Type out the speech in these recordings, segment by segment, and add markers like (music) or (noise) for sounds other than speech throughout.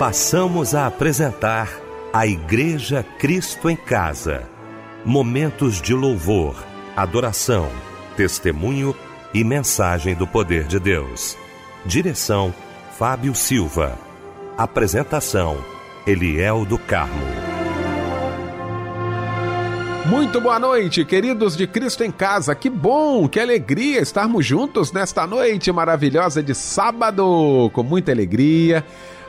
passamos a apresentar a Igreja Cristo em Casa. Momentos de louvor, adoração, testemunho e mensagem do poder de Deus. Direção: Fábio Silva. Apresentação: Eliel do Carmo. Muito boa noite, queridos de Cristo em Casa. Que bom, que alegria estarmos juntos nesta noite maravilhosa de sábado, com muita alegria.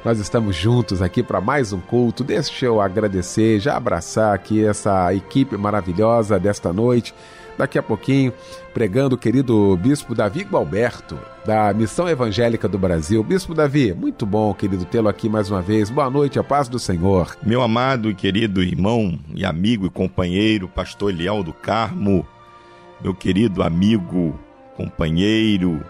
Nós estamos juntos aqui para mais um culto. Deixa eu agradecer, já abraçar aqui essa equipe maravilhosa desta noite. Daqui a pouquinho, pregando o querido Bispo Davi Gualberto, da Missão Evangélica do Brasil. Bispo Davi, muito bom, querido, tê-lo aqui mais uma vez. Boa noite, a paz do Senhor. Meu amado e querido irmão e amigo e companheiro, pastor Eliel do Carmo, meu querido amigo, companheiro,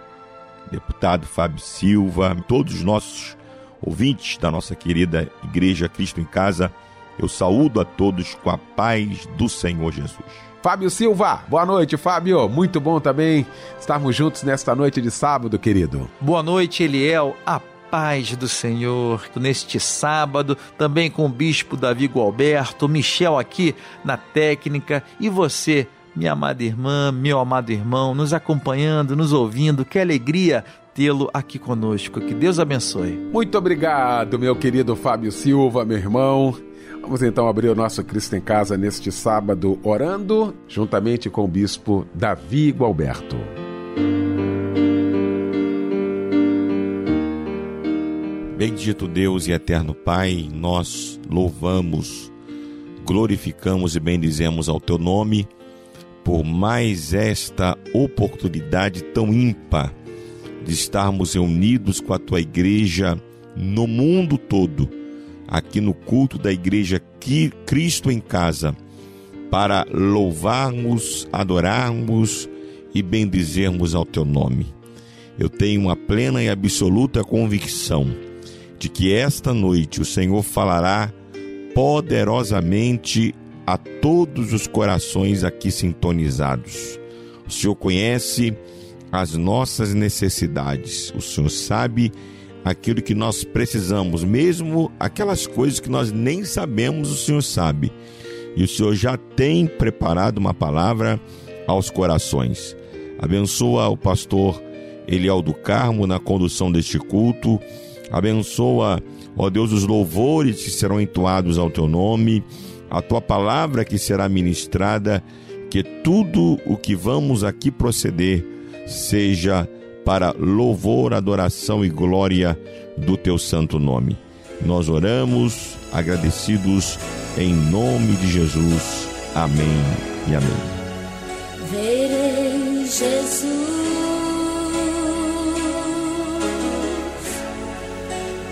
deputado Fábio Silva, todos os nossos ouvintes da nossa querida Igreja Cristo em Casa, eu saúdo a todos com a paz do Senhor Jesus. Fábio Silva, boa noite, Fábio. Muito bom também estarmos juntos nesta noite de sábado, querido. Boa noite, Eliel. A paz do Senhor neste sábado, também com o bispo Davi Gualberto, Michel aqui na técnica e você, minha amada irmã, meu amado irmão, nos acompanhando, nos ouvindo. Que alegria tê-lo aqui conosco. Que Deus abençoe. Muito obrigado, meu querido Fábio Silva, meu irmão. Vamos então abrir o nosso Cristo em Casa neste sábado, orando juntamente com o bispo Davi Gualberto. Bendito Deus e eterno Pai, nós louvamos, glorificamos e bendizemos ao teu nome por mais esta oportunidade tão ímpar de estarmos reunidos com a tua igreja no mundo todo, aqui no culto da igreja Cristo em Casa, para louvarmos, adorarmos e bendizermos ao teu nome. Eu tenho uma plena e absoluta convicção de que esta noite o Senhor falará poderosamente a todos os corações aqui sintonizados. O Senhor conhece as nossas necessidades. O Senhor sabe aquilo que nós precisamos, mesmo aquelas coisas que nós nem sabemos, o Senhor sabe. E o Senhor já tem preparado uma palavra aos corações. Abençoa o pastor Eliel do Carmo na condução deste culto. Abençoa, ó Deus, os louvores que serão entoados ao teu nome, a tua palavra que será ministrada, que tudo o que vamos aqui proceder seja para louvor, adoração e glória do teu santo nome. Nós oramos agradecidos em nome de Jesus. Amém e amém. Verei Jesus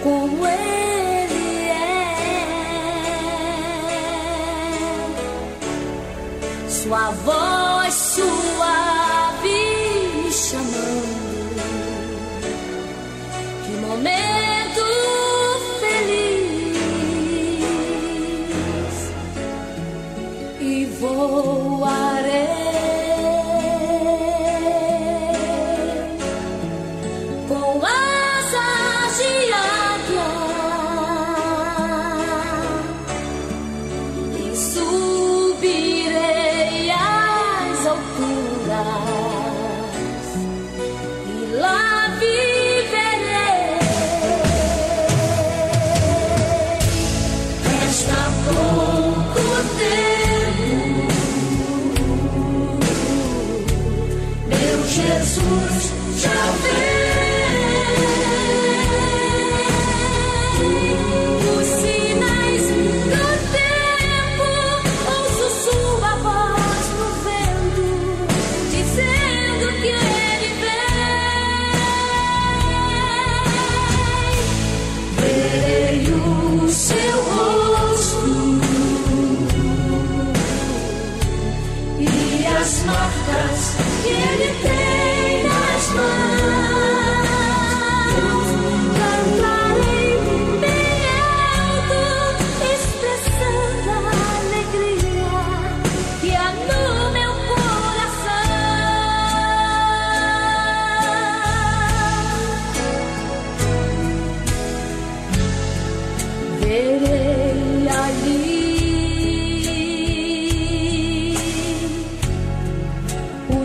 como Ele é, Sua voz suave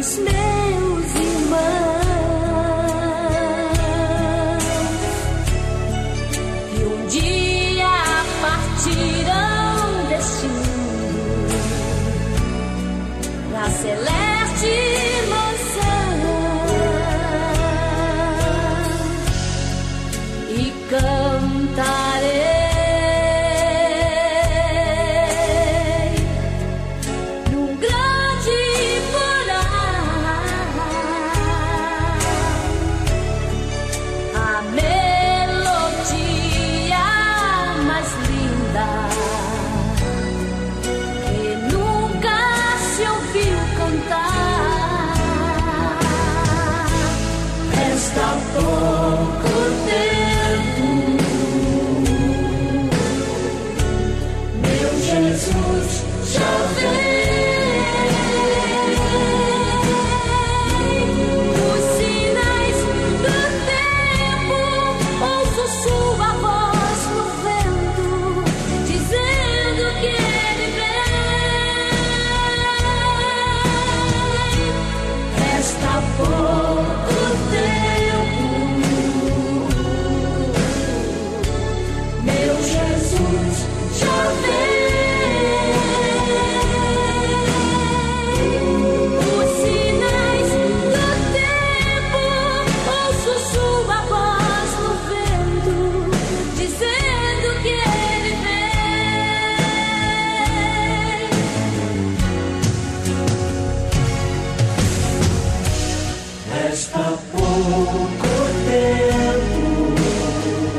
os Resta pouco tempo,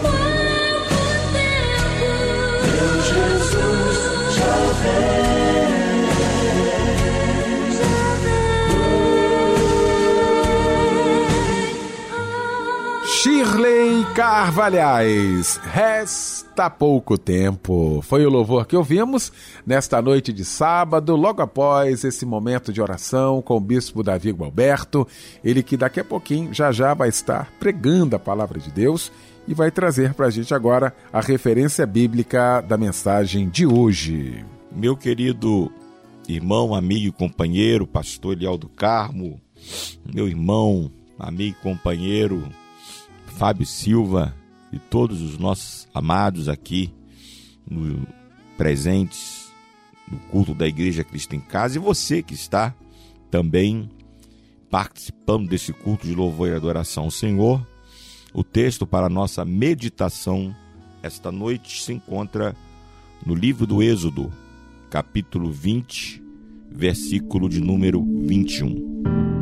pouco tempo, meu Jesus já vem. Shirley Carvalhais, resta pouco tempo. Foi o louvor que ouvimos nesta noite de sábado, logo após esse momento de oração com o bispo Davi Gualberto, ele que daqui a pouquinho já já vai estar pregando a palavra de Deus e vai trazer para a gente agora a referência bíblica da mensagem de hoje. Meu querido irmão, amigo e companheiro, pastor Eliel do Carmo, meu irmão, amigo e companheiro Fábio Silva e todos os nossos amados aqui no, presentes no culto da Igreja Cristo em Casa e você que está também participando desse culto de louvor e adoração ao Senhor. O texto para a nossa meditação esta noite se encontra no livro do Êxodo, capítulo 20, versículo de número 21.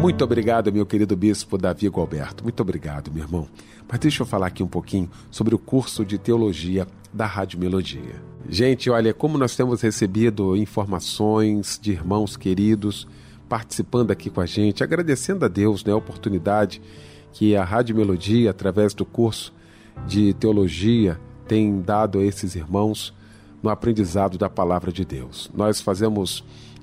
Muito obrigado, meu querido bispo Davi Gualberto. Muito obrigado, meu irmão. Mas deixa eu falar aqui um pouquinho sobre o curso de teologia da Rádio Melodia. Gente, olha, como nós temos recebido informações de irmãos queridos participando aqui com a gente, agradecendo a Deus né, a oportunidade que a Rádio Melodia, através do curso de teologia, tem dado a esses irmãos no aprendizado da palavra de Deus. Nós fazemos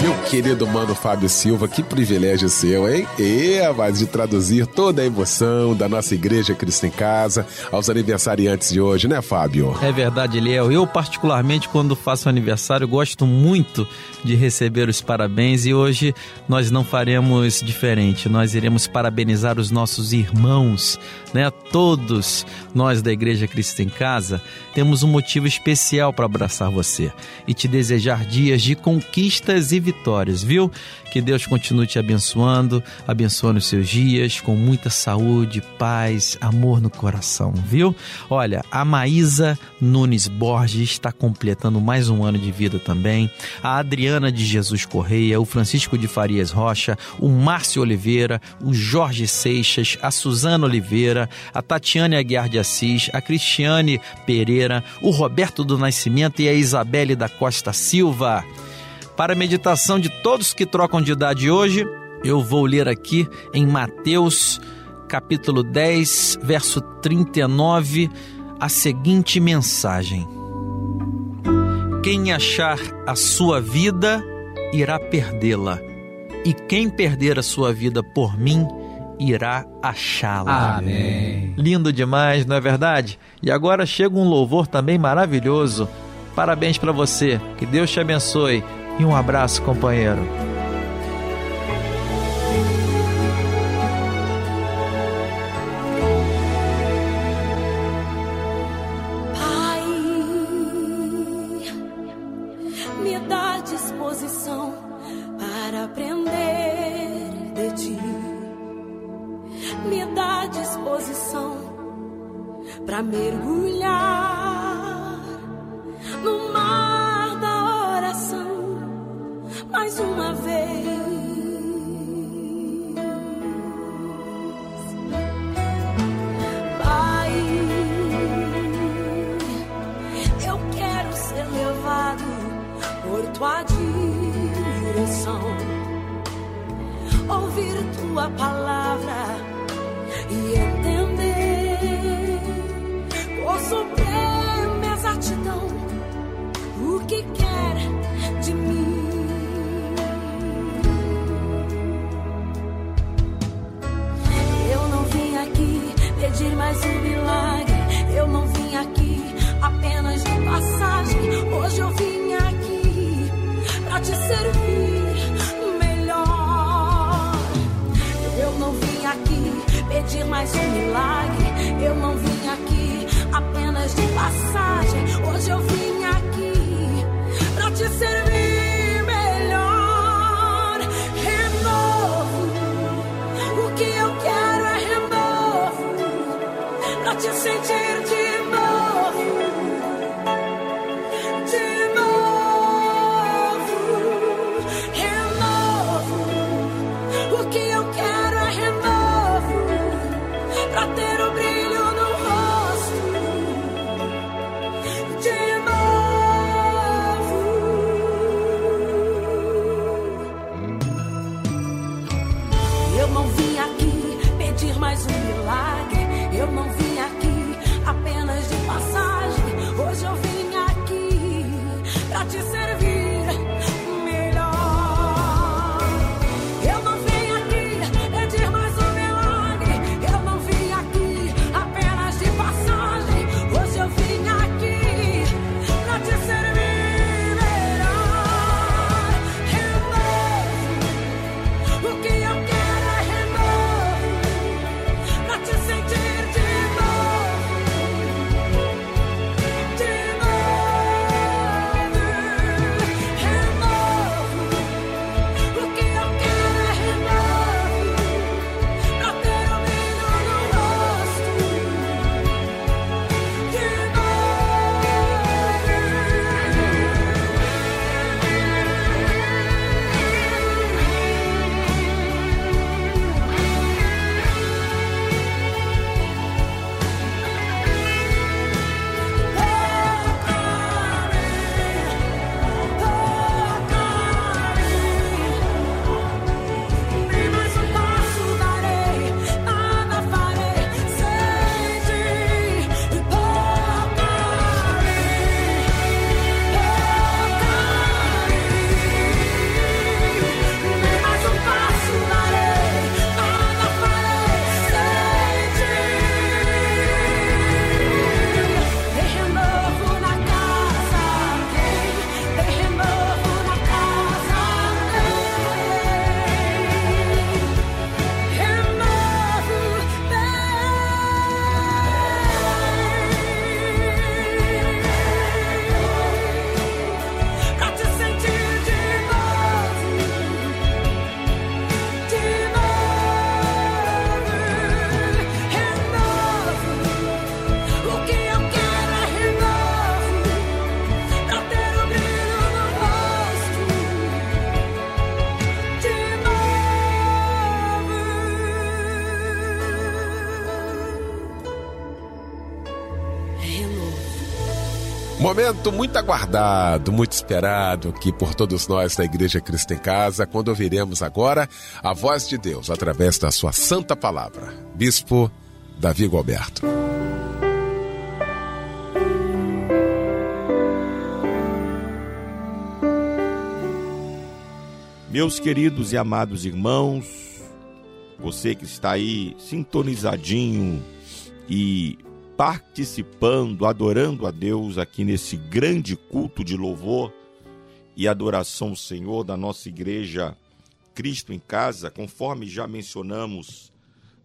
Meu querido mano Fábio Silva, que privilégio seu, hein? E, mas de traduzir toda a emoção da nossa Igreja Cristo em Casa aos aniversariantes de hoje, né, Fábio? É verdade, Eliel. Eu, particularmente, quando faço aniversário, gosto muito de receber os parabéns e hoje nós não faremos diferente. Nós iremos parabenizar os nossos irmãos, né? Todos nós da Igreja Cristo em Casa temos um motivo especial para abraçar você e te desejar dias de conquistas e vitórias viu? Que Deus continue te abençoando, abençoando os seus dias com muita saúde, paz, amor no coração, viu? Olha, a Maísa Nunes Borges está completando mais um ano de vida também. A Adriana de Jesus Correia, o Francisco de Farias Rocha, o Márcio Oliveira, o Jorge Seixas, a Suzana Oliveira, a Tatiane Aguiar de Assis, a Cristiane Pereira, o Roberto do Nascimento e a Isabelle da Costa Silva. Para a meditação de todos que trocam de idade hoje, eu vou ler aqui em Mateus, capítulo 10, verso 39, a seguinte mensagem: Quem achar a sua vida, irá perdê-la, e quem perder a sua vida por mim, irá achá-la. Amém. Lindo demais, não é verdade? E agora chega um louvor também maravilhoso. Parabéns para você, que Deus te abençoe e um abraço, companheiro. Te servir melhor. Eu não vim aqui pedir mais um milagre. Eu não vim aqui apenas de passagem. Hoje eu vim aqui pra te servir melhor. Renovo. O que eu quero é renovo pra te sentir Momento muito aguardado, muito esperado aqui por todos nós da Igreja Cristo em Casa, quando ouviremos agora a voz de Deus através da sua santa palavra. Bispo Davi Gualberto. Meus queridos e amados irmãos, você que está aí sintonizadinho e participando, adorando a Deus aqui nesse grande culto de louvor e adoração ao Senhor da nossa igreja Cristo em Casa, conforme já mencionamos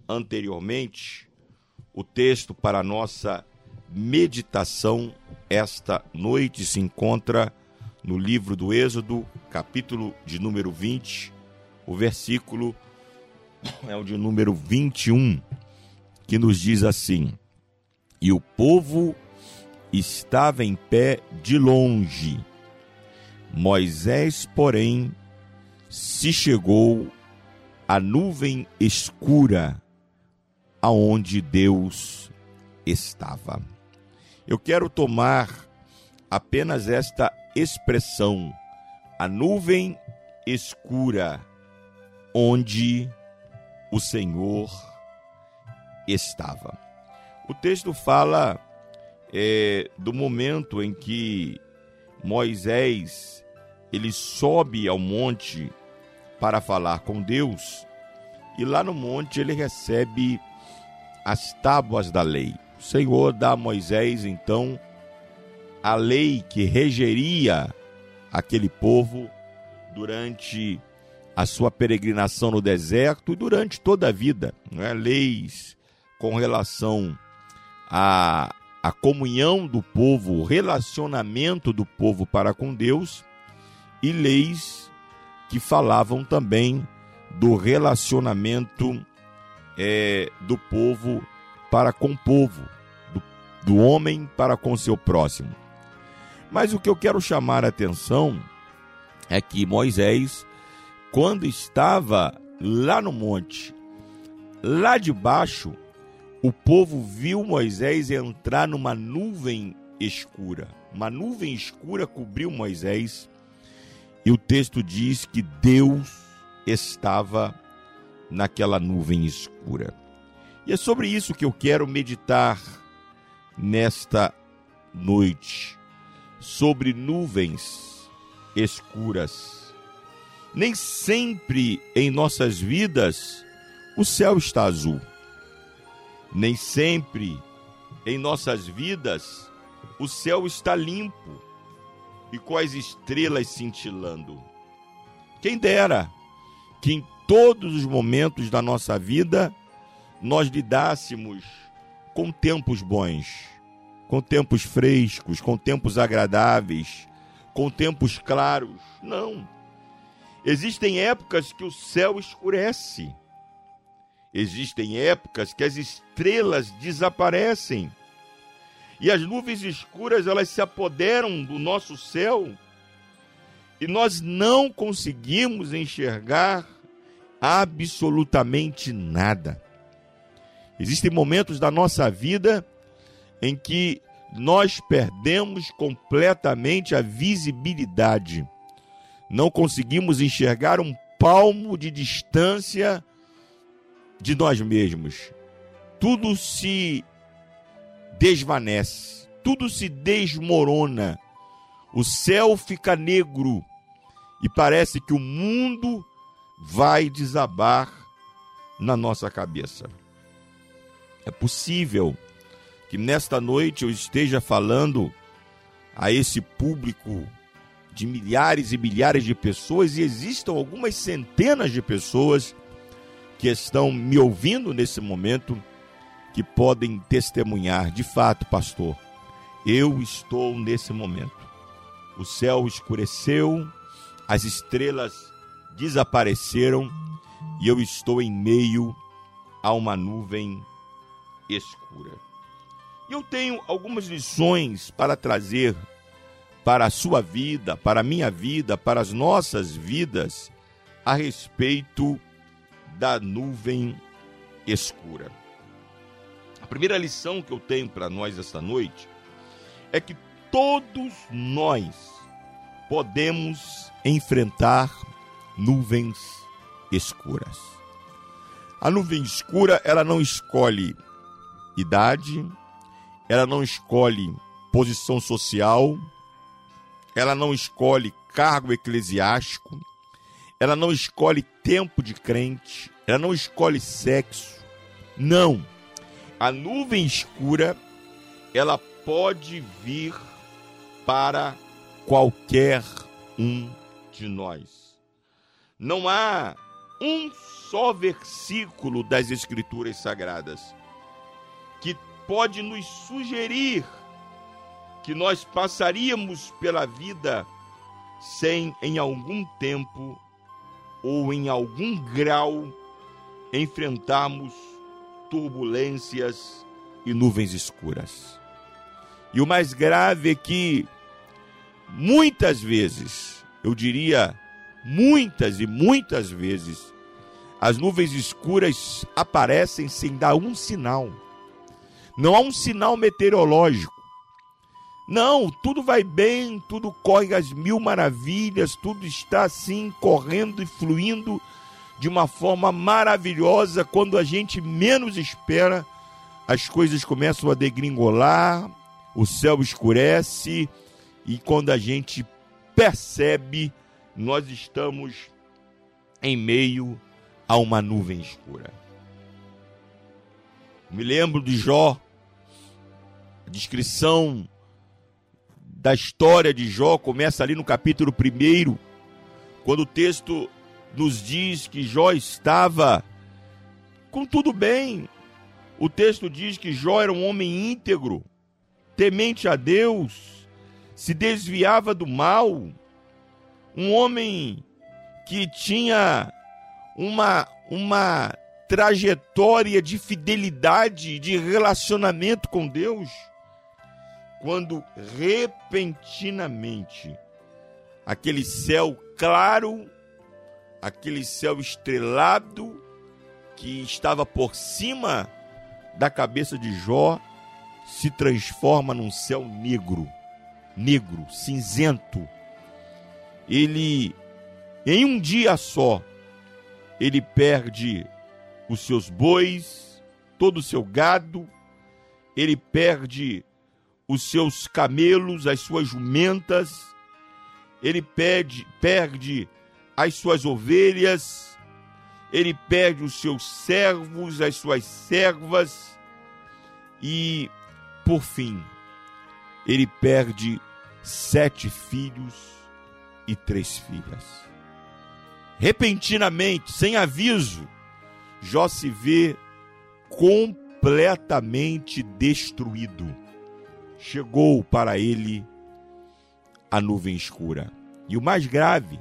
anteriormente, o texto para a nossa meditação esta noite se encontra no livro do Êxodo, capítulo de número 20, o versículo (coughs) é o de número 21, que nos diz assim: E o povo estava em pé de longe. Moisés, porém, se chegou à nuvem escura aonde Deus estava. Eu quero tomar apenas esta expressão, a nuvem escura, onde o Senhor estava. O texto fala é, do momento em que Moisés ele sobe ao monte para falar com Deus e lá no monte ele recebe as tábuas da lei. O Senhor dá a Moisés então a lei que regeria aquele povo durante a sua peregrinação no deserto e durante toda a vida. Né? Leis com relação à, à comunhão do povo, o relacionamento do povo para com Deus, e leis que falavam também do relacionamento é, do povo para com o povo, do, do homem para com seu próximo. Mas o que eu quero chamar a atenção é que Moisés, quando estava lá no monte, lá de baixo, o povo viu Moisés entrar numa nuvem escura. Uma nuvem escura cobriu Moisés e o texto diz que Deus estava naquela nuvem escura. E é sobre isso que eu quero meditar nesta noite sobre nuvens escuras. Nem sempre em nossas vidas o céu está azul. Nem sempre em nossas vidas o céu está limpo e com as estrelas cintilando. Quem dera que em todos os momentos da nossa vida nós lidássemos com tempos bons com tempos frescos, com tempos agradáveis, com tempos claros. Não. Existem épocas que o céu escurece. Existem épocas que as estrelas desaparecem. E as nuvens escuras, elas se apoderam do nosso céu. E nós não conseguimos enxergar absolutamente nada. Existem momentos da nossa vida em que nós perdemos completamente a visibilidade. Não conseguimos enxergar um palmo de distância de nós mesmos. Tudo se desvanece, tudo se desmorona. O céu fica negro e parece que o mundo vai desabar na nossa cabeça. É possível que nesta noite eu esteja falando a esse público de milhares e milhares de pessoas e existam algumas centenas de pessoas que estão me ouvindo nesse momento que podem testemunhar de fato, pastor. Eu estou nesse momento. O céu escureceu, as estrelas desapareceram e eu estou em meio a uma nuvem escura. Eu tenho algumas lições para trazer para a sua vida, para a minha vida, para as nossas vidas, a respeito da nuvem escura. A primeira lição que eu tenho para nós esta noite é que todos nós podemos enfrentar nuvens escuras. A nuvem escura, ela não escolhe idade, ela não escolhe posição social, ela não escolhe cargo eclesiástico, ela não escolhe tempo de crente, ela não escolhe sexo. Não. A nuvem escura, ela pode vir para qualquer um de nós. Não há um só versículo das Escrituras Sagradas que pode nos sugerir que nós passaríamos pela vida sem, em algum tempo ou em algum grau, enfrentarmos turbulências e nuvens escuras. E o mais grave é que, muitas vezes, eu diria muitas e muitas vezes, as nuvens escuras aparecem sem dar um sinal. Não há um sinal meteorológico. Não, tudo vai bem, tudo corre às mil maravilhas, tudo está assim correndo e fluindo de uma forma maravilhosa. Quando a gente menos espera, as coisas começam a degringolar, o céu escurece e quando a gente percebe, nós estamos em meio a uma nuvem escura. Me lembro de Jó, a descrição da história de Jó começa ali no capítulo 1, quando o texto nos diz que Jó estava com tudo bem. O texto diz que Jó era um homem íntegro, temente a Deus, se desviava do mal, um homem que tinha uma, uma trajetória de fidelidade, de relacionamento com Deus, quando repentinamente aquele céu claro, aquele céu estrelado que estava por cima da cabeça de Jó se transforma num céu negro, negro, cinzento. Ele em um dia só ele perde os seus bois, todo o seu gado, ele perde os seus camelos, as suas jumentas, ele perde, perde as suas ovelhas, ele perde os seus servos, as suas servas e, por fim, ele perde sete filhos e três filhas. Repentinamente, sem aviso, Jó se vê completamente destruído. Chegou para ele a nuvem escura. E o mais grave,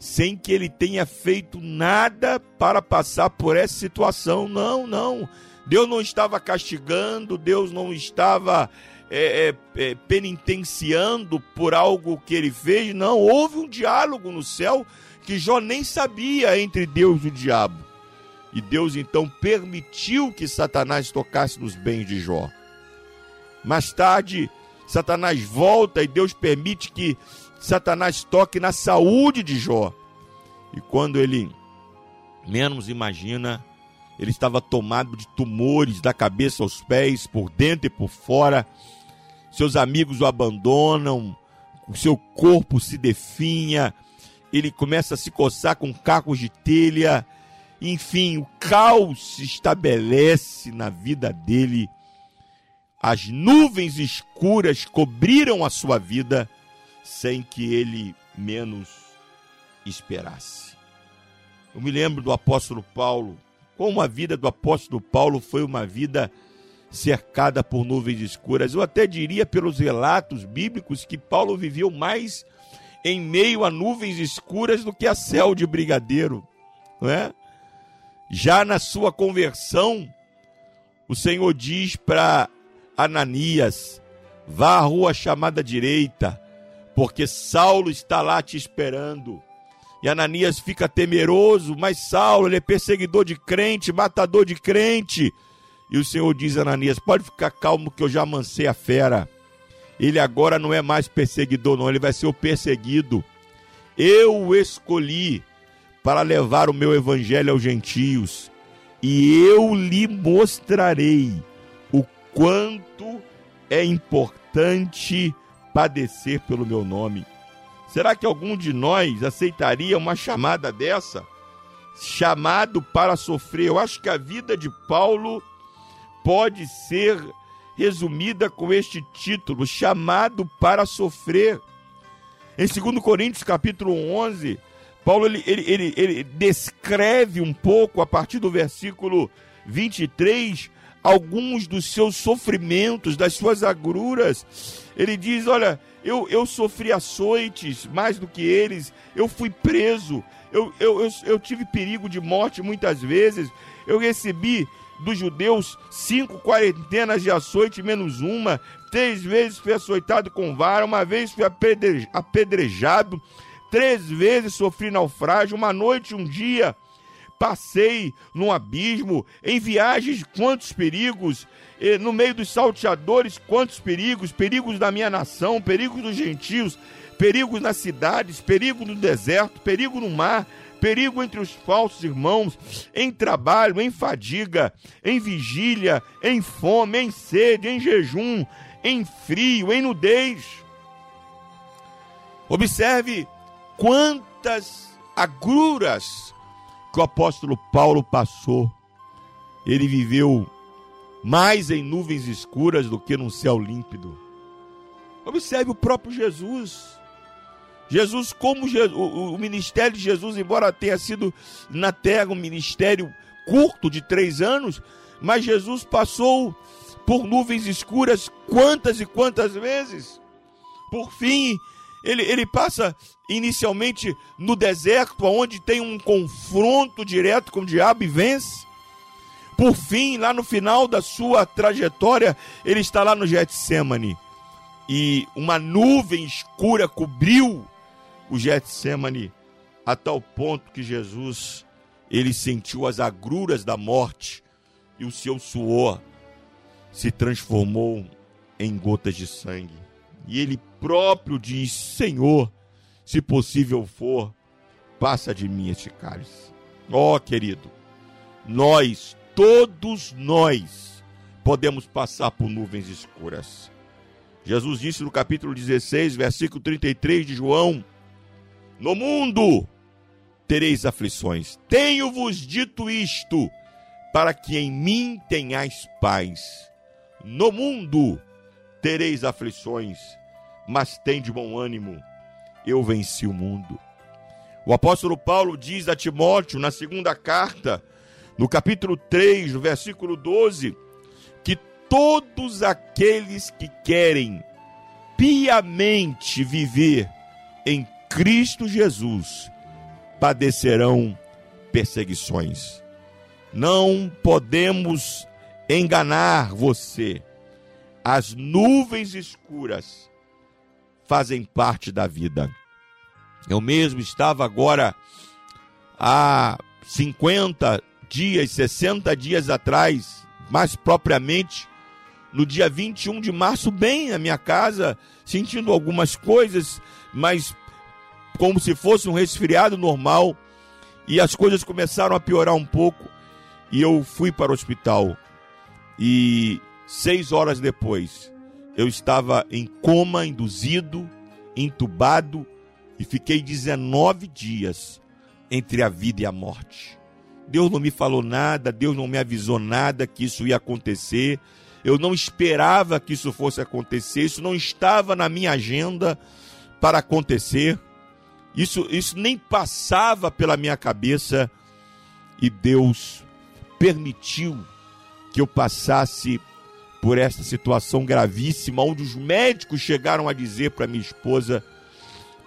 sem que ele tenha feito nada para passar por essa situação. Não, não. Deus não estava castigando, Deus não estava é, é, é, penitenciando por algo que ele fez. Não, houve um diálogo no céu que Jó nem sabia entre Deus e o diabo. E Deus então permitiu que Satanás tocasse nos bens de Jó. Mais tarde, Satanás volta e Deus permite que Satanás toque na saúde de Jó. E quando ele menos imagina, ele estava tomado de tumores da cabeça aos pés, por dentro e por fora. Seus amigos o abandonam, o seu corpo se definha, ele começa a se coçar com cacos de telha, enfim, o caos se estabelece na vida dele. As nuvens escuras cobriram a sua vida sem que ele menos esperasse. Eu me lembro do apóstolo Paulo, como a vida do apóstolo Paulo foi uma vida cercada por nuvens escuras. Eu até diria pelos relatos bíblicos que Paulo viveu mais em meio a nuvens escuras do que a céu de brigadeiro, não é? Já na sua conversão, o Senhor diz para Ananias: vá à rua chamada direita, porque Saulo está lá te esperando. E Ananias fica temeroso, mas Saulo ele é perseguidor de crente, matador de crente. E o Senhor diz a Ananias: pode ficar calmo que eu já amancei a fera. ele agora não é mais perseguidor, não, ele vai ser o perseguido. Eu o escolhi para levar o meu evangelho aos gentios, e eu lhe mostrarei quanto é importante padecer pelo meu nome. Será que algum de nós aceitaria uma chamada dessa? Chamado para sofrer. Eu acho que a vida de Paulo pode ser resumida com este título: chamado para sofrer. Em 2 Coríntios capítulo 11, Paulo ele, ele, ele, ele descreve um pouco, a partir do versículo 23, alguns dos seus sofrimentos, das suas agruras. Ele diz: Olha, eu, eu sofri açoites mais do que eles, eu fui preso, eu, eu, eu, eu tive perigo de morte muitas vezes, eu recebi dos judeus cinco quarentenas de açoite menos uma, três vezes fui açoitado com vara, uma vez fui apedrejado, três vezes sofri naufrágio, uma noite, um dia passei no abismo, em viagens, quantos perigos, no meio dos salteadores, quantos perigos, perigos da minha nação, perigos dos gentios, perigos nas cidades, perigo no deserto, perigo no mar, perigo entre os falsos irmãos, em trabalho, em fadiga, em vigília, em fome, em sede, em jejum, em frio, em nudez. Observe quantas agruras que o apóstolo Paulo passou. Ele viveu mais em nuvens escuras do que num céu límpido. Observe o próprio Jesus. Jesus, como Jesus, o, o, ministério de Jesus, embora tenha sido na terra um ministério curto de três anos, mas Jesus passou por nuvens escuras quantas e quantas vezes. Por fim, ele, ele passa inicialmente no deserto, onde tem um confronto direto com o diabo e vence. Por fim, lá no final da sua trajetória, ele está lá no Getsemane. E uma nuvem escura cobriu o Getsemane a tal ponto que Jesus ele sentiu as agruras da morte e o seu suor se transformou em gotas de sangue. E ele próprio diz: Senhor, se possível for, passa de mim este cálice. Ó, oh, querido, nós, todos nós, podemos passar por nuvens escuras. Jesus disse no capítulo 16, versículo 33 de João: No mundo tereis aflições. Tenho-vos dito isto, para que em mim tenhais paz. No mundo tereis aflições, mas tem de bom ânimo, eu venci o mundo. O apóstolo Paulo diz a Timóteo, na segunda carta, no capítulo 3, no versículo 12, que todos aqueles que querem piamente viver em Cristo Jesus padecerão perseguições. Não podemos enganar você. As nuvens escuras fazem parte da vida. Eu mesmo estava agora há 50 dias, 60 dias atrás, mais propriamente, no dia 21 de março, bem na minha casa, sentindo algumas coisas, mas como se fosse um resfriado normal, e as coisas começaram a piorar um pouco, e eu fui para o hospital. E seis horas depois, eu estava em coma induzido, entubado e fiquei 19 dias entre a vida e a morte. Deus não me falou nada, Deus não me avisou nada que isso ia acontecer. Eu não esperava que isso fosse acontecer, isso não estava na minha agenda para acontecer. Isso, isso nem passava pela minha cabeça e Deus permitiu que eu passasse por esta situação gravíssima, onde os médicos chegaram a dizer para minha esposa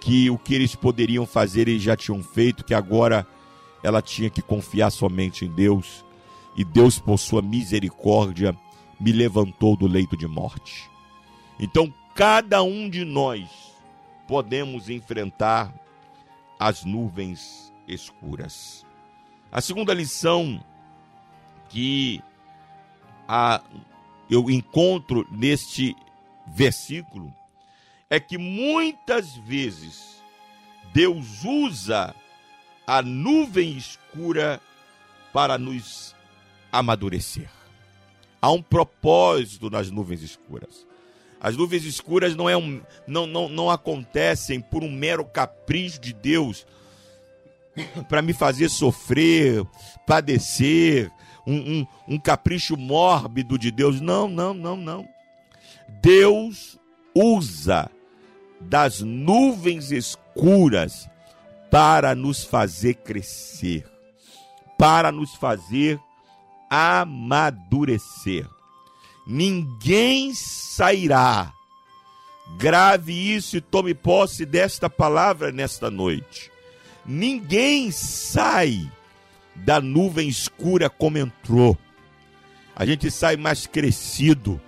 que o que eles poderiam fazer eles já tinham feito, que agora ela tinha que confiar somente em Deus. E Deus, por sua misericórdia, me levantou do leito de morte. Então, cada um de nós podemos enfrentar as nuvens escuras. A segunda lição que a eu encontro neste versículo é que muitas vezes Deus usa a nuvem escura para nos amadurecer. Há um propósito nas nuvens escuras. As nuvens escuras não, é um, não, não, não acontecem por um mero capricho de Deus (coughs) para me fazer sofrer, padecer, um, um, um capricho mórbido de Deus. Não, não, não, não. Deus usa das nuvens escuras para nos fazer crescer, para nos fazer amadurecer. Ninguém sairá. Grave isso e tome posse desta palavra nesta noite. Ninguém sai da nuvem escura como entrou. A gente sai mais crescido,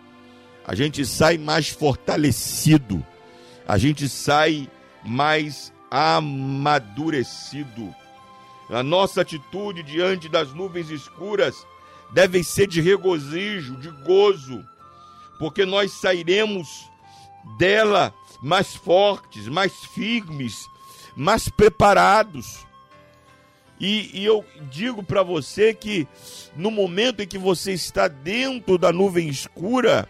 a gente sai mais fortalecido, a gente sai mais amadurecido. A nossa atitude diante das nuvens escuras deve ser de regozijo, de gozo, porque nós sairemos dela mais fortes, mais firmes, mais preparados. E, e eu digo para você que no momento em que você está dentro da nuvem escura,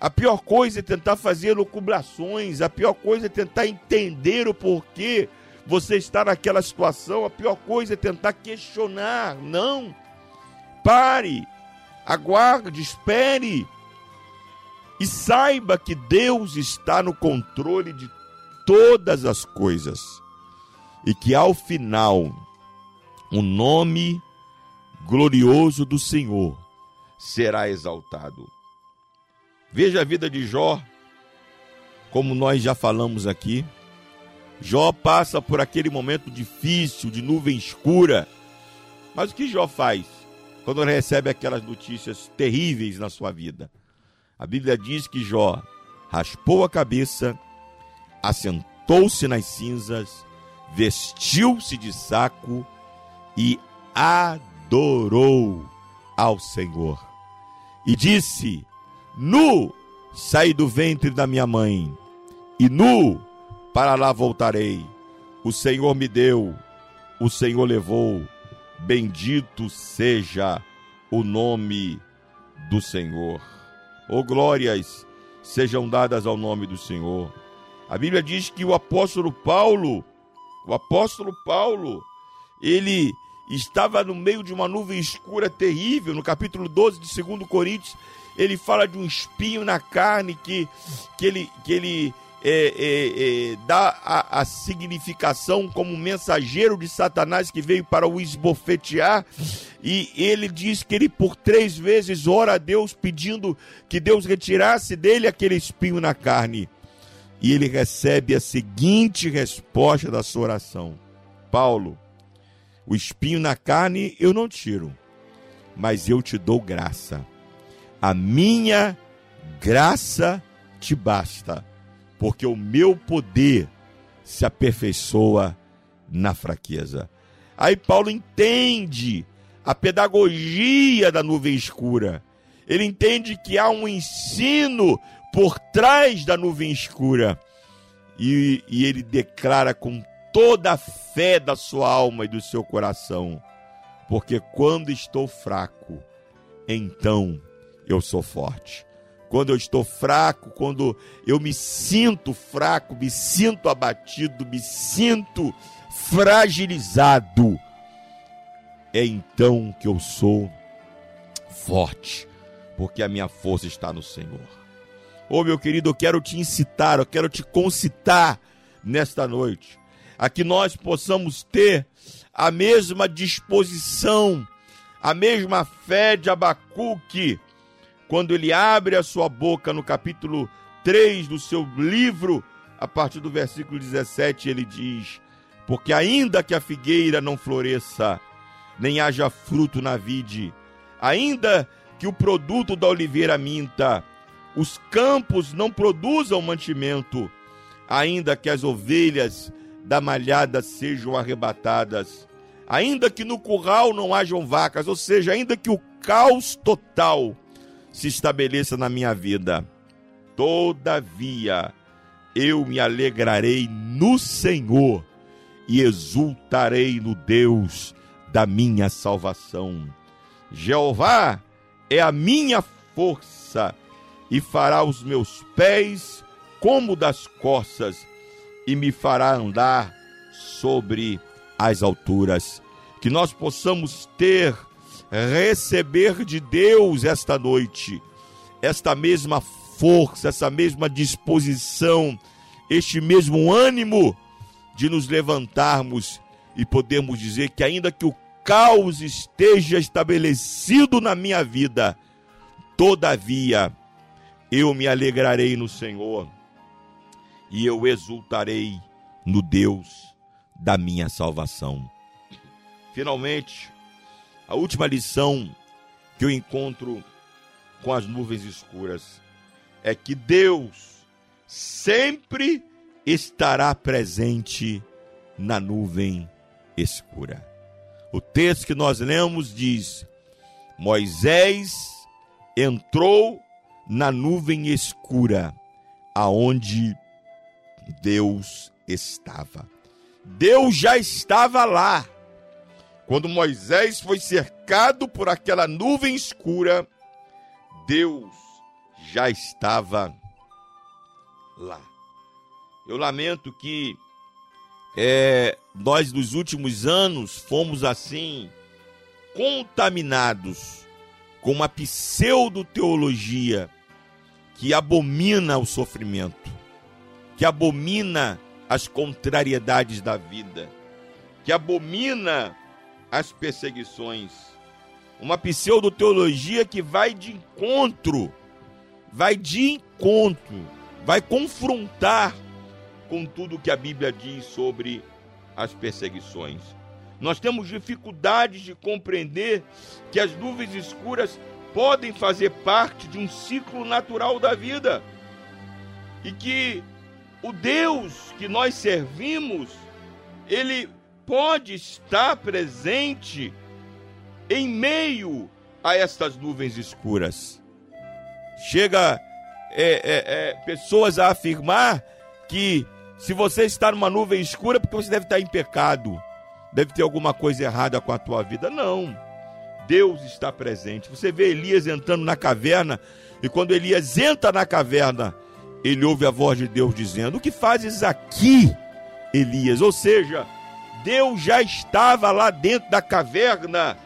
a pior coisa é tentar fazer lucubrações, a pior coisa é tentar entender o porquê você está naquela situação, a pior coisa é tentar questionar. Não. Pare, aguarde, espere e saiba que Deus está no controle de todas as coisas e que ao final o nome glorioso do Senhor será exaltado. Veja a vida de Jó, como nós já falamos aqui. Jó passa por aquele momento difícil, de nuvem escura. Mas o que Jó faz quando recebe aquelas notícias terríveis na sua vida? A Bíblia diz que Jó raspou a cabeça, assentou-se nas cinzas, vestiu-se de saco e adorou ao Senhor. E disse: Nu saí do ventre da minha mãe, e nu para lá voltarei. O Senhor me deu, o Senhor levou. Bendito seja o nome do Senhor. Oh glórias sejam dadas ao nome do Senhor. A Bíblia diz que o apóstolo Paulo, o apóstolo Paulo, ele estava no meio de uma nuvem escura terrível, no capítulo 12 de 2 Coríntios, ele fala de um espinho na carne que, que ele, que ele é, é, é, dá a, a, significação como mensageiro de Satanás que veio para o esbofetear. E ele diz que ele por três vezes ora a Deus pedindo que Deus retirasse dele aquele espinho na carne. E ele recebe a seguinte resposta da sua oração: Paulo, o espinho na carne eu não tiro, mas eu te dou graça. A minha graça te basta porque o meu poder se aperfeiçoa na fraqueza. Aí Paulo entende a pedagogia da nuvem escura. Ele entende que há um ensino por trás da nuvem escura. E, e ele declara com toda a fé da sua alma e do seu coração: porque quando estou fraco, então eu sou forte quando eu estou fraco, quando eu me sinto fraco, me sinto abatido, me sinto fragilizado, é então que eu sou forte, porque a minha força está no Senhor. Ô oh, meu querido, eu quero te incitar, eu quero te concitar nesta noite, a que nós possamos ter a mesma disposição, a mesma fé de Abacuque, quando ele abre a sua boca no capítulo 3 do seu livro, a partir do versículo 17, ele diz: Porque ainda que a figueira não floresça, nem haja fruto na vide, ainda que o produto da oliveira minta, os campos não produzam mantimento, ainda que as ovelhas da malhada sejam arrebatadas, ainda que no curral não hajam vacas, ou seja, ainda que o caos total se estabeleça na minha vida. Todavia, eu me alegrarei no Senhor e exultarei no Deus da minha salvação. Jeová é a minha força e fará os meus pés como das corças e me fará andar sobre as alturas. Que nós possamos ter, receber de Deus esta noite, esta mesma força, essa mesma disposição, este mesmo ânimo de nos levantarmos e podermos dizer que, ainda que o caos esteja estabelecido na minha vida, todavia eu me alegrarei no Senhor e eu exultarei no Deus da minha salvação. Finalmente, a última lição que eu encontro com as nuvens escuras é que Deus sempre estará presente na nuvem escura. O texto que nós lemos diz: Moisés entrou na nuvem escura, aonde Deus estava. Deus já estava lá. Quando Moisés foi cercado por aquela nuvem escura, Deus já estava lá. Eu lamento que é, nós, nos últimos anos, fomos assim contaminados com uma pseudo-teologia que abomina o sofrimento, que abomina as contrariedades da vida, que abomina as perseguições. Uma pseudo-teologia que vai de encontro, vai de encontro, vai confrontar com tudo que a Bíblia diz sobre as perseguições. Nós temos dificuldades de compreender que as nuvens escuras podem fazer parte de um ciclo natural da vida e que o Deus que nós servimos, ele pode estar presente em meio a estas nuvens escuras. Chega é, é, é, pessoas a afirmar que se você está numa nuvem escura, é porque você deve estar em pecado, deve ter alguma coisa errada com a tua vida. Não. Deus está presente. Você vê Elias entrando na caverna, e quando Elias entra na caverna, ele ouve a voz de Deus dizendo: O que fazes aqui, Elias? Ou seja, Deus já estava lá dentro da caverna,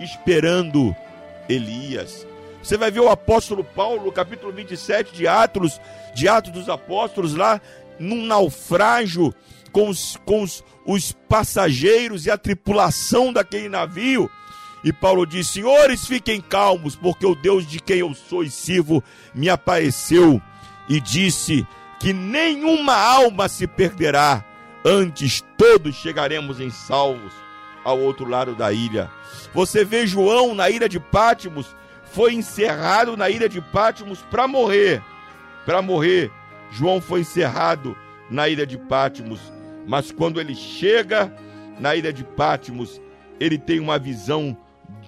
esperando Elias. Você vai ver o apóstolo Paulo, capítulo 27 de Atos, de Atos dos Apóstolos, lá num naufrágio com os, com os, os passageiros e a tripulação daquele navio. E Paulo diz: Senhores, fiquem calmos, porque o Deus de quem eu sou e sirvo me apareceu e disse que nenhuma alma se perderá, antes todos chegaremos em salvos ao outro lado da ilha. Você vê João na ilha de Pátimos, foi encerrado na ilha de Pátimos para morrer. Para morrer. João foi encerrado na ilha de Pátimos, mas quando ele chega na ilha de Pátimos, ele tem uma visão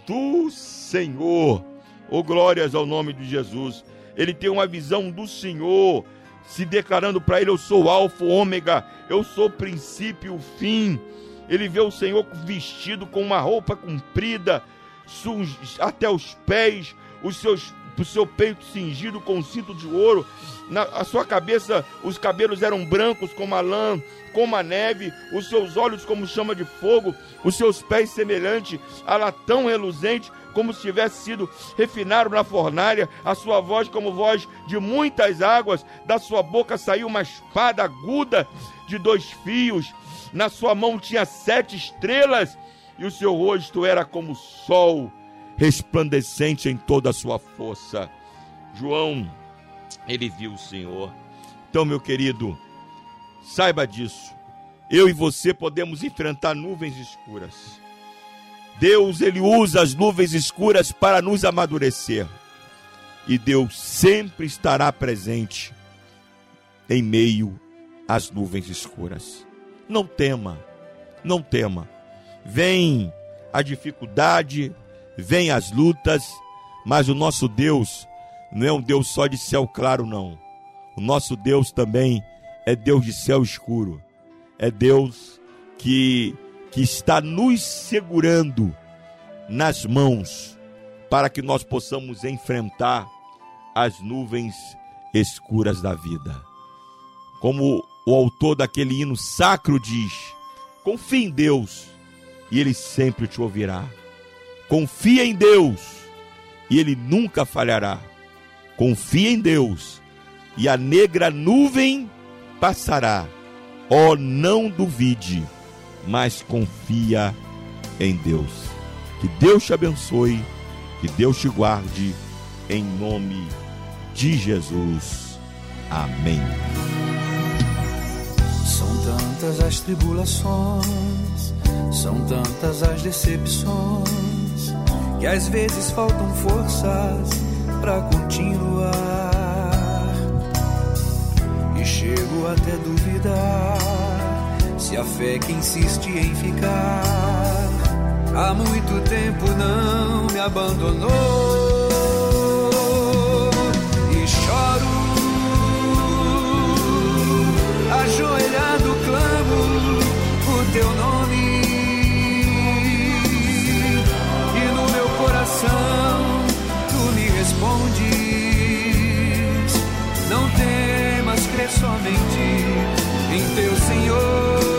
do Senhor. Oh, glórias ao nome de Jesus. Ele tem uma visão do Senhor, se declarando para ele: Eu sou Alfa, Ômega, eu sou princípio fim. Ele vê o Senhor vestido com uma roupa comprida, até os pés, os seus, o seu peito cingido com um cinto de ouro. Na a sua cabeça, os cabelos eram brancos como a lã, como a neve, os seus olhos como chama de fogo, os seus pés semelhante a latão reluzente, como se tivesse sido refinado na fornalha, a sua voz como voz de muitas águas, da sua boca saiu uma espada aguda de dois fios, na sua mão tinha sete estrelas, e o seu rosto era como o sol, resplandecente em toda a sua força. João, ele viu o Senhor. Então, meu querido, saiba disso. Eu e você podemos enfrentar nuvens escuras. Deus, ele usa as nuvens escuras para nos amadurecer. E Deus sempre estará presente em meio às nuvens escuras. Não tema, não tema. Vem a dificuldade, vem as lutas, mas o nosso Deus não é um Deus só de céu claro, não. O nosso Deus também é Deus de céu escuro, é Deus que, que está nos segurando nas mãos para que nós possamos enfrentar as nuvens escuras da vida. Como o autor daquele hino sacro diz: confie em Deus e Ele sempre te ouvirá. Confia em Deus e Ele nunca falhará. Confia em Deus e a negra nuvem passará. Oh, não duvide, mas confia em Deus. Que Deus te abençoe, que Deus te guarde, em nome de Jesus. Amém. São tantas as tribulações, são tantas as decepções, que às vezes faltam forças para continuar. E chego até duvidar se a fé que insiste em ficar há muito tempo não me abandonou. ajoelhado clamo o teu nome. E no meu coração tu me respondes. Não temas crer somente em teu Senhor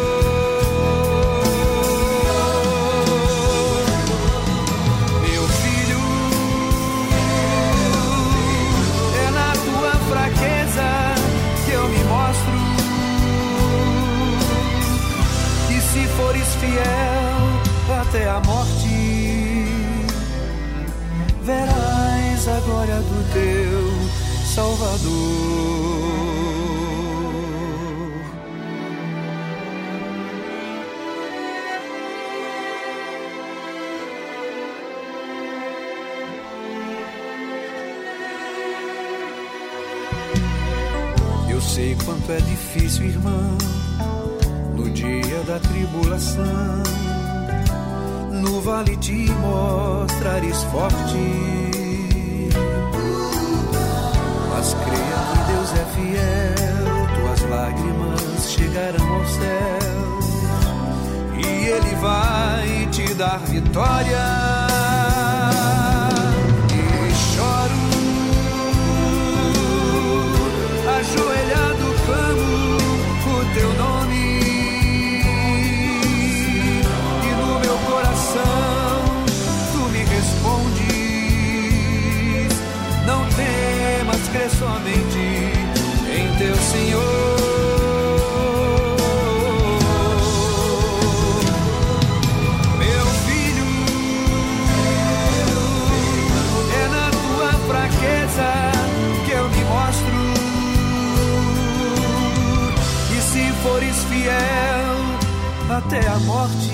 até a morte,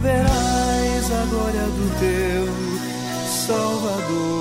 verás a glória do teu Salvador.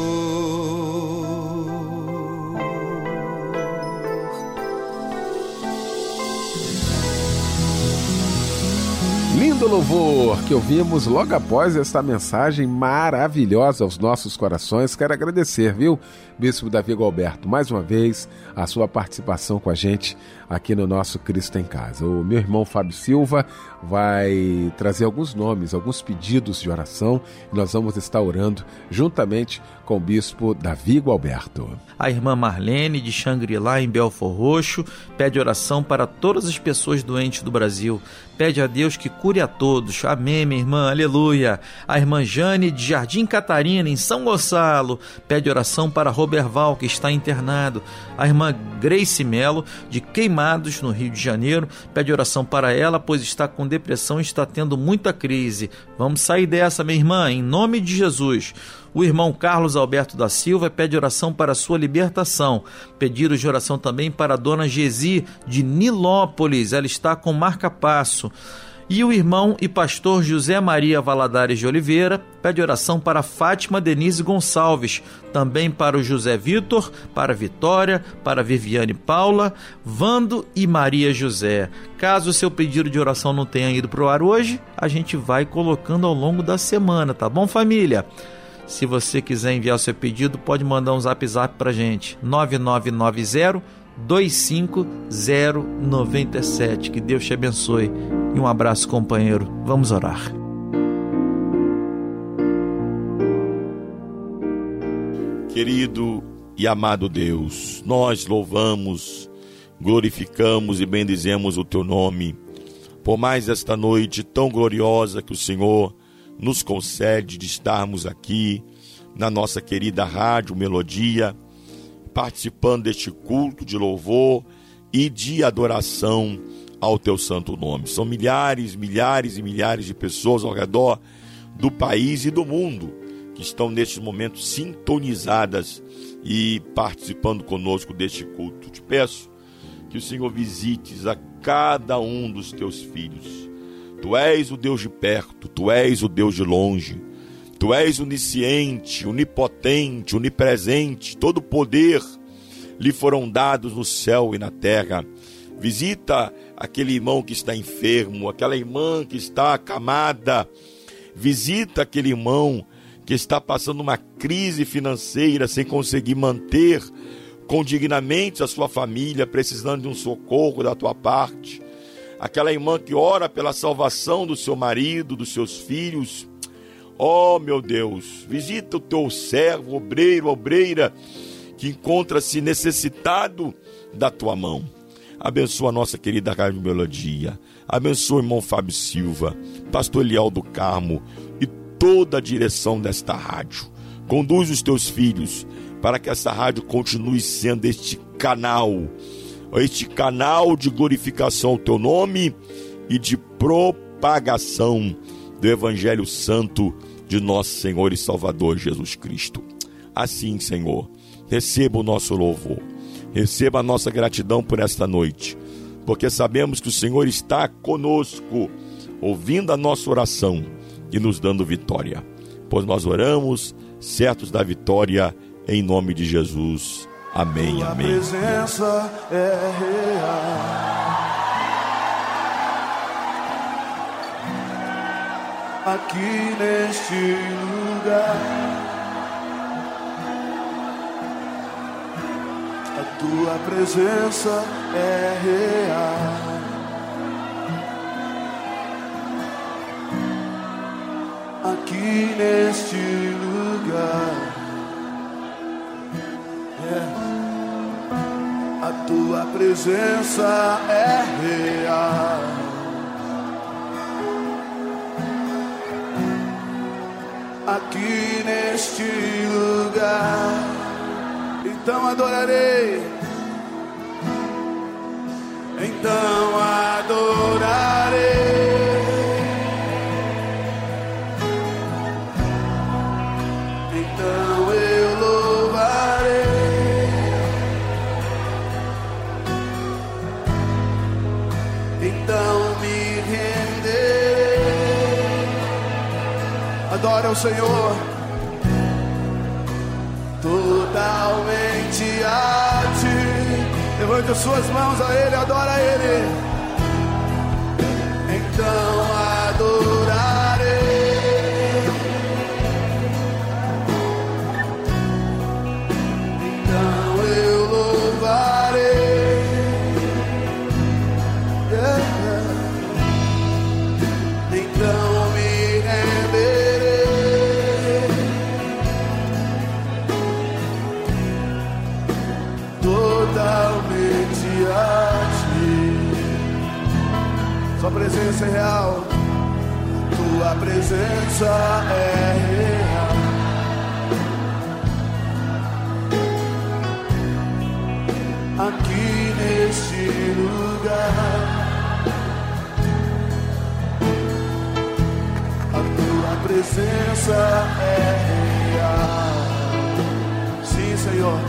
Lindo louvor que ouvimos logo após esta mensagem maravilhosa aos nossos corações. Quero agradecer, viu, Bispo Davi Alberto, mais uma vez a sua participação com a gente aqui no nosso Cristo em Casa. O meu irmão Fábio Silva vai trazer alguns nomes, alguns pedidos de oração e nós vamos estar orando juntamente com o Bispo Davi Alberto. A irmã Marlene de Xangri-Lá, em Belfor Roxo, pede oração para todas as pessoas doentes do Brasil. Pede a Deus que cure a todos. Amém, minha irmã. Aleluia. A irmã Jane de Jardim Catarina, em São Gonçalo, pede oração para Roberval, que está internado. A irmã Grace Melo, de Queimados, no Rio de Janeiro, pede oração para ela, pois está com depressão e está tendo muita crise. Vamos sair dessa, minha irmã, em nome de Jesus. O irmão Carlos Alberto da Silva pede oração para sua libertação. Pedidos de oração também para a dona Gesi de Nilópolis, ela está com marca-passo. E o irmão e pastor José Maria Valadares de Oliveira pede oração para Fátima Denise Gonçalves, também para o José Vitor, para Vitória, para Viviane Paula, Vando e Maria José. Caso o seu pedido de oração não tenha ido para o ar hoje, a gente vai colocando ao longo da semana, tá bom, família? Se você quiser enviar o seu pedido, pode mandar um zap zap para gente, 9990 25097. Que Deus te abençoe e um abraço, companheiro. Vamos orar. Querido e amado Deus, nós louvamos, glorificamos e bendizemos o teu nome por mais esta noite tão gloriosa que o Senhor nos concede de estarmos aqui na nossa querida Rádio Melodia, participando deste culto de louvor e de adoração ao teu santo nome. São milhares, milhares e milhares de pessoas ao redor do país e do mundo que estão neste momento sintonizadas e participando conosco deste culto. Te peço que o Senhor visites a cada um dos teus filhos. Tu és o Deus de perto, tu és o Deus de longe. Tu és onisciente, onipotente, onipresente, todo poder lhe foram dados no céu e na terra. Visita aquele irmão que está enfermo, aquela irmã que está acamada. Visita aquele irmão que está passando uma crise financeira sem conseguir manter condignamente a sua família, precisando de um socorro da tua parte. Aquela irmã que ora pela salvação do seu marido, dos seus filhos. Oh, meu Deus, visita o teu servo, obreiro, obreira, que encontra-se necessitado da tua mão. Abençoa a nossa querida Rádio Melodia. Abençoa o irmão Fábio Silva, pastor Eliel do Carmo e toda a direção desta rádio. Conduz os teus filhos para que essa rádio continue sendo este canal, este canal de glorificação ao teu nome e de propagação do Evangelho Santo de nosso Senhor e Salvador Jesus Cristo. Assim, Senhor, receba o nosso louvor, receba a nossa gratidão por esta noite, porque sabemos que o Senhor está conosco, ouvindo a nossa oração e nos dando vitória. Pois nós oramos, certos da vitória, em nome de Jesus. Amém, amém. presença é real. Aqui neste lugar. A tua presença é real. Aqui neste lugar. É. A tua presença é real. Aqui neste lugar, então adorarei. Então adorarei. Adora o Senhor. Totalmente a ti. Levante as suas mãos a Ele, adora a Ele. Presença é real. Tua presença é real. aqui neste lugar. A tua presença é real. Sim, Senhor.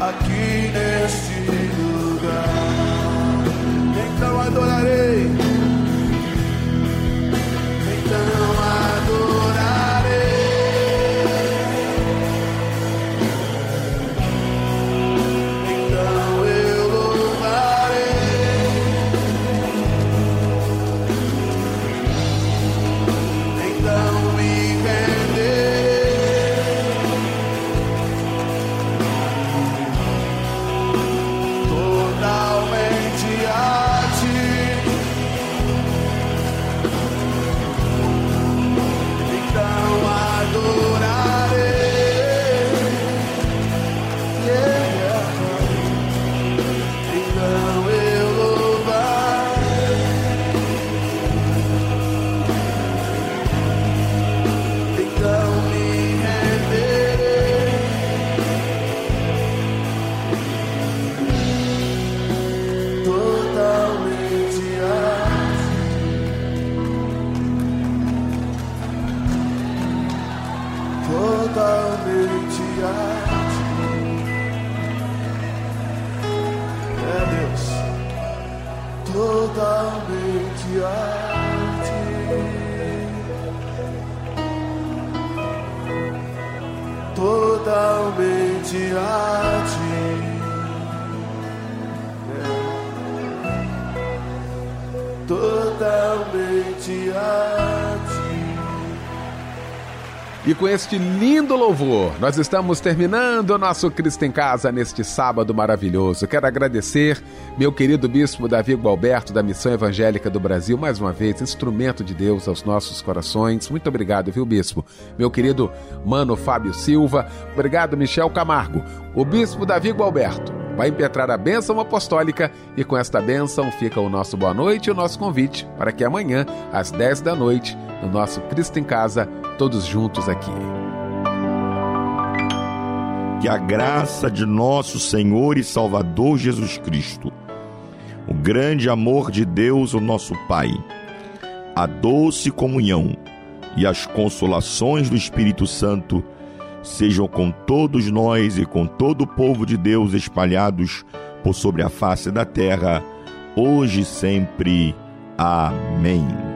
Aqui neste Então adorarei. Este lindo louvor, nós estamos terminando o nosso Cristo em Casa neste sábado maravilhoso. Quero agradecer meu querido bispo Davi Gualberto, da Missão Evangélica do Brasil, mais uma vez, instrumento de Deus aos nossos corações. Muito obrigado, viu, bispo? Meu querido mano Fábio Silva, obrigado, Michel Camargo. O bispo Davi Gualberto vai impetrar a bênção apostólica e com esta bênção fica o nosso boa noite e o nosso convite para que amanhã, às 10 da noite, no nosso Cristo em Casa, todos juntos aqui. Que a graça de nosso Senhor e Salvador Jesus Cristo, o grande amor de Deus, o nosso Pai, a doce comunhão e as consolações do Espírito Santo sejam com todos nós e com todo o povo de Deus espalhados por sobre a face da terra, hoje e sempre. Amém.